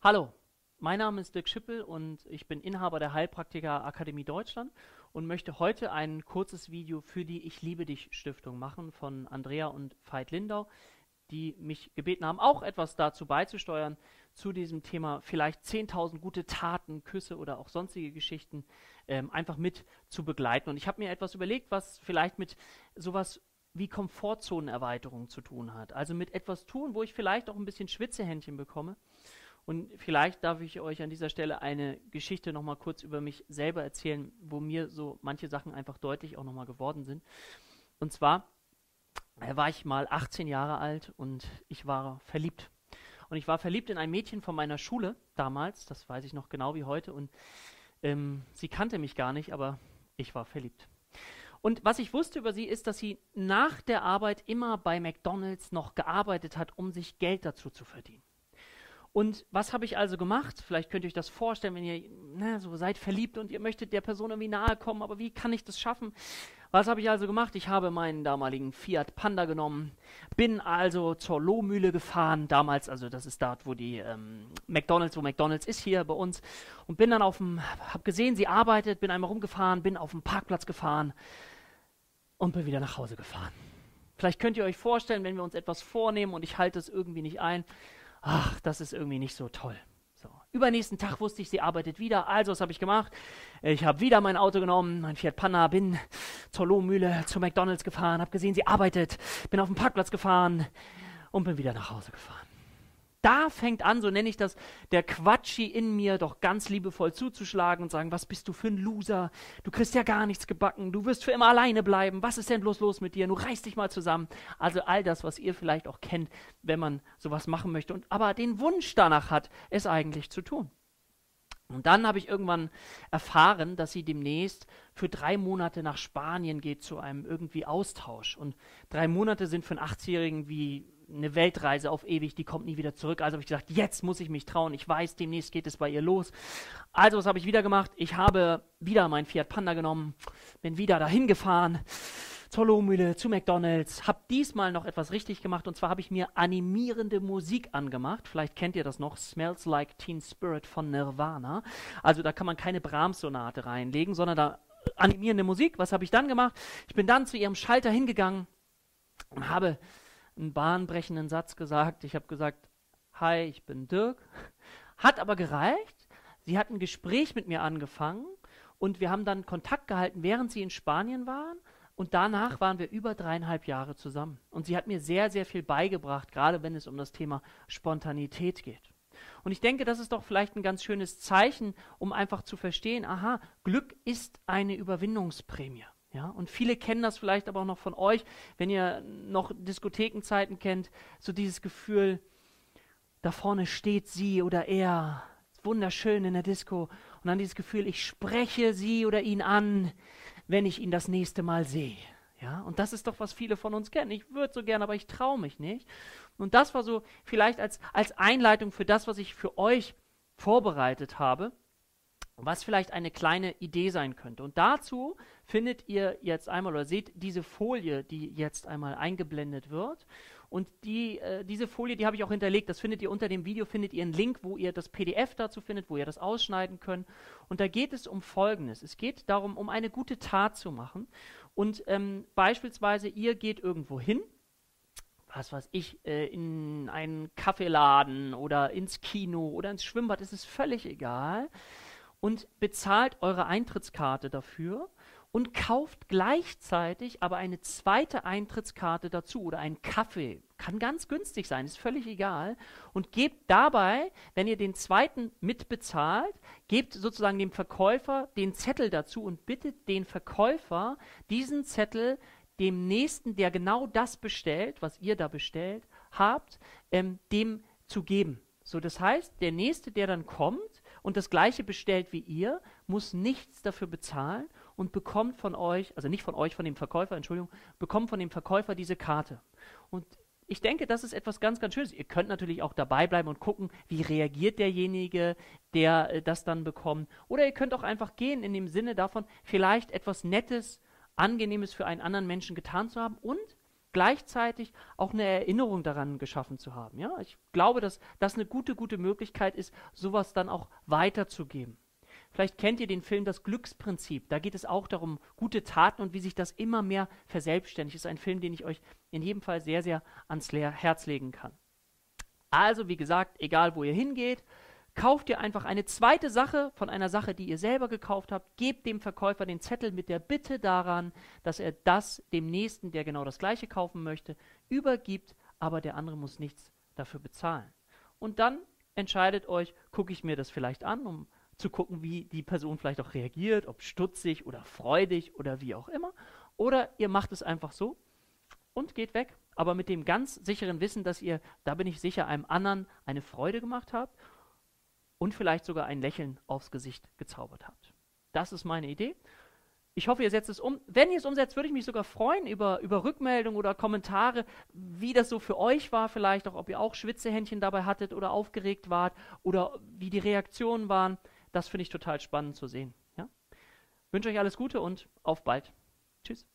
Hallo, mein Name ist Dirk Schippel und ich bin Inhaber der Heilpraktiker Akademie Deutschland und möchte heute ein kurzes Video für die Ich liebe dich Stiftung machen von Andrea und Veit Lindau, die mich gebeten haben, auch etwas dazu beizusteuern, zu diesem Thema vielleicht 10.000 gute Taten, Küsse oder auch sonstige Geschichten ähm, einfach mit zu begleiten. Und ich habe mir etwas überlegt, was vielleicht mit sowas wie Komfortzonenerweiterung zu tun hat. Also mit etwas tun, wo ich vielleicht auch ein bisschen Schwitzehändchen bekomme und vielleicht darf ich euch an dieser Stelle eine Geschichte nochmal kurz über mich selber erzählen, wo mir so manche Sachen einfach deutlich auch nochmal geworden sind. Und zwar äh, war ich mal 18 Jahre alt und ich war verliebt. Und ich war verliebt in ein Mädchen von meiner Schule damals, das weiß ich noch genau wie heute. Und ähm, sie kannte mich gar nicht, aber ich war verliebt. Und was ich wusste über sie ist, dass sie nach der Arbeit immer bei McDonald's noch gearbeitet hat, um sich Geld dazu zu verdienen. Und was habe ich also gemacht? Vielleicht könnt ihr euch das vorstellen, wenn ihr na, so seid verliebt und ihr möchtet der Person irgendwie nahe kommen, aber wie kann ich das schaffen? Was habe ich also gemacht? Ich habe meinen damaligen Fiat Panda genommen, bin also zur Lohmühle gefahren, damals, also das ist dort, wo die ähm, McDonalds, wo McDonalds ist hier bei uns, und bin dann auf dem, habe gesehen, sie arbeitet, bin einmal rumgefahren, bin auf dem Parkplatz gefahren und bin wieder nach Hause gefahren. Vielleicht könnt ihr euch vorstellen, wenn wir uns etwas vornehmen und ich halte es irgendwie nicht ein, ach, das ist irgendwie nicht so toll. So. Übernächsten Tag wusste ich, sie arbeitet wieder. Also, was habe ich gemacht? Ich habe wieder mein Auto genommen, mein Fiat Panna, bin zur Lohmühle, zu McDonalds gefahren, habe gesehen, sie arbeitet, bin auf den Parkplatz gefahren und bin wieder nach Hause gefahren da fängt an, so nenne ich das, der Quatschi in mir doch ganz liebevoll zuzuschlagen und sagen, was bist du für ein Loser? Du kriegst ja gar nichts gebacken, du wirst für immer alleine bleiben, was ist denn bloß los mit dir? Du reißt dich mal zusammen. Also all das, was ihr vielleicht auch kennt, wenn man sowas machen möchte und aber den Wunsch danach hat, es eigentlich zu tun. Und dann habe ich irgendwann erfahren, dass sie demnächst für drei Monate nach Spanien geht zu einem irgendwie Austausch. Und drei Monate sind für einen 80-Jährigen wie eine Weltreise auf ewig, die kommt nie wieder zurück. Also habe ich gesagt, jetzt muss ich mich trauen. Ich weiß, demnächst geht es bei ihr los. Also was habe ich wieder gemacht? Ich habe wieder mein Fiat Panda genommen, bin wieder dahin gefahren zur Lohmühle, zu McDonalds, habe diesmal noch etwas richtig gemacht und zwar habe ich mir animierende Musik angemacht. Vielleicht kennt ihr das noch, Smells Like Teen Spirit von Nirvana. Also da kann man keine Brahms-Sonate reinlegen, sondern da animierende Musik. Was habe ich dann gemacht? Ich bin dann zu ihrem Schalter hingegangen und habe einen bahnbrechenden Satz gesagt. Ich habe gesagt, hi, ich bin Dirk. Hat aber gereicht. Sie hat ein Gespräch mit mir angefangen und wir haben dann Kontakt gehalten, während sie in Spanien waren. Und danach waren wir über dreieinhalb Jahre zusammen. Und sie hat mir sehr, sehr viel beigebracht, gerade wenn es um das Thema Spontanität geht. Und ich denke, das ist doch vielleicht ein ganz schönes Zeichen, um einfach zu verstehen, aha, Glück ist eine Überwindungsprämie. Ja, und viele kennen das vielleicht aber auch noch von euch, wenn ihr noch Diskothekenzeiten kennt, so dieses Gefühl, da vorne steht sie oder er, wunderschön in der Disco, und dann dieses Gefühl, ich spreche sie oder ihn an, wenn ich ihn das nächste Mal sehe. Ja, und das ist doch, was viele von uns kennen. Ich würde so gern, aber ich traue mich nicht. Und das war so vielleicht als, als Einleitung für das, was ich für euch vorbereitet habe was vielleicht eine kleine Idee sein könnte. Und dazu findet ihr jetzt einmal oder seht diese Folie, die jetzt einmal eingeblendet wird. Und die, äh, diese Folie, die habe ich auch hinterlegt. Das findet ihr unter dem Video, findet ihr einen Link, wo ihr das PDF dazu findet, wo ihr das ausschneiden könnt. Und da geht es um Folgendes. Es geht darum, um eine gute Tat zu machen. Und ähm, beispielsweise, ihr geht irgendwo hin, was weiß ich, äh, in einen Kaffeeladen oder ins Kino oder ins Schwimmbad, es ist völlig egal und bezahlt eure Eintrittskarte dafür und kauft gleichzeitig aber eine zweite Eintrittskarte dazu oder einen Kaffee. Kann ganz günstig sein, ist völlig egal. Und gebt dabei, wenn ihr den zweiten mitbezahlt, gebt sozusagen dem Verkäufer den Zettel dazu und bittet den Verkäufer, diesen Zettel dem Nächsten, der genau das bestellt, was ihr da bestellt habt, ähm, dem zu geben. So, das heißt, der Nächste, der dann kommt und das Gleiche bestellt wie ihr, muss nichts dafür bezahlen und bekommt von euch, also nicht von euch, von dem Verkäufer, Entschuldigung, bekommt von dem Verkäufer diese Karte. Und ich denke, das ist etwas ganz, ganz Schönes. Ihr könnt natürlich auch dabei bleiben und gucken, wie reagiert derjenige, der äh, das dann bekommt. Oder ihr könnt auch einfach gehen in dem Sinne davon, vielleicht etwas Nettes, Angenehmes für einen anderen Menschen getan zu haben und gleichzeitig auch eine Erinnerung daran geschaffen zu haben. Ja? Ich glaube, dass das eine gute, gute Möglichkeit ist, sowas dann auch weiterzugeben. Vielleicht kennt ihr den Film Das Glücksprinzip. Da geht es auch darum, gute Taten und wie sich das immer mehr verselbstständigt. Das ist ein Film, den ich euch in jedem Fall sehr, sehr ans Herz legen kann. Also, wie gesagt, egal wo ihr hingeht, kauft ihr einfach eine zweite Sache von einer Sache, die ihr selber gekauft habt, gebt dem Verkäufer den Zettel mit der Bitte daran, dass er das dem Nächsten, der genau das gleiche kaufen möchte, übergibt, aber der andere muss nichts dafür bezahlen. Und dann entscheidet euch, gucke ich mir das vielleicht an, um zu gucken, wie die Person vielleicht auch reagiert, ob stutzig oder freudig oder wie auch immer. Oder ihr macht es einfach so und geht weg, aber mit dem ganz sicheren Wissen, dass ihr, da bin ich sicher, einem anderen eine Freude gemacht habt und vielleicht sogar ein Lächeln aufs Gesicht gezaubert habt. Das ist meine Idee. Ich hoffe, ihr setzt es um. Wenn ihr es umsetzt, würde ich mich sogar freuen über, über Rückmeldungen oder Kommentare, wie das so für euch war, vielleicht auch, ob ihr auch Schwitzehändchen dabei hattet oder aufgeregt wart oder wie die Reaktionen waren. Das finde ich total spannend zu sehen. Ja? Wünsche euch alles Gute und auf bald. Tschüss.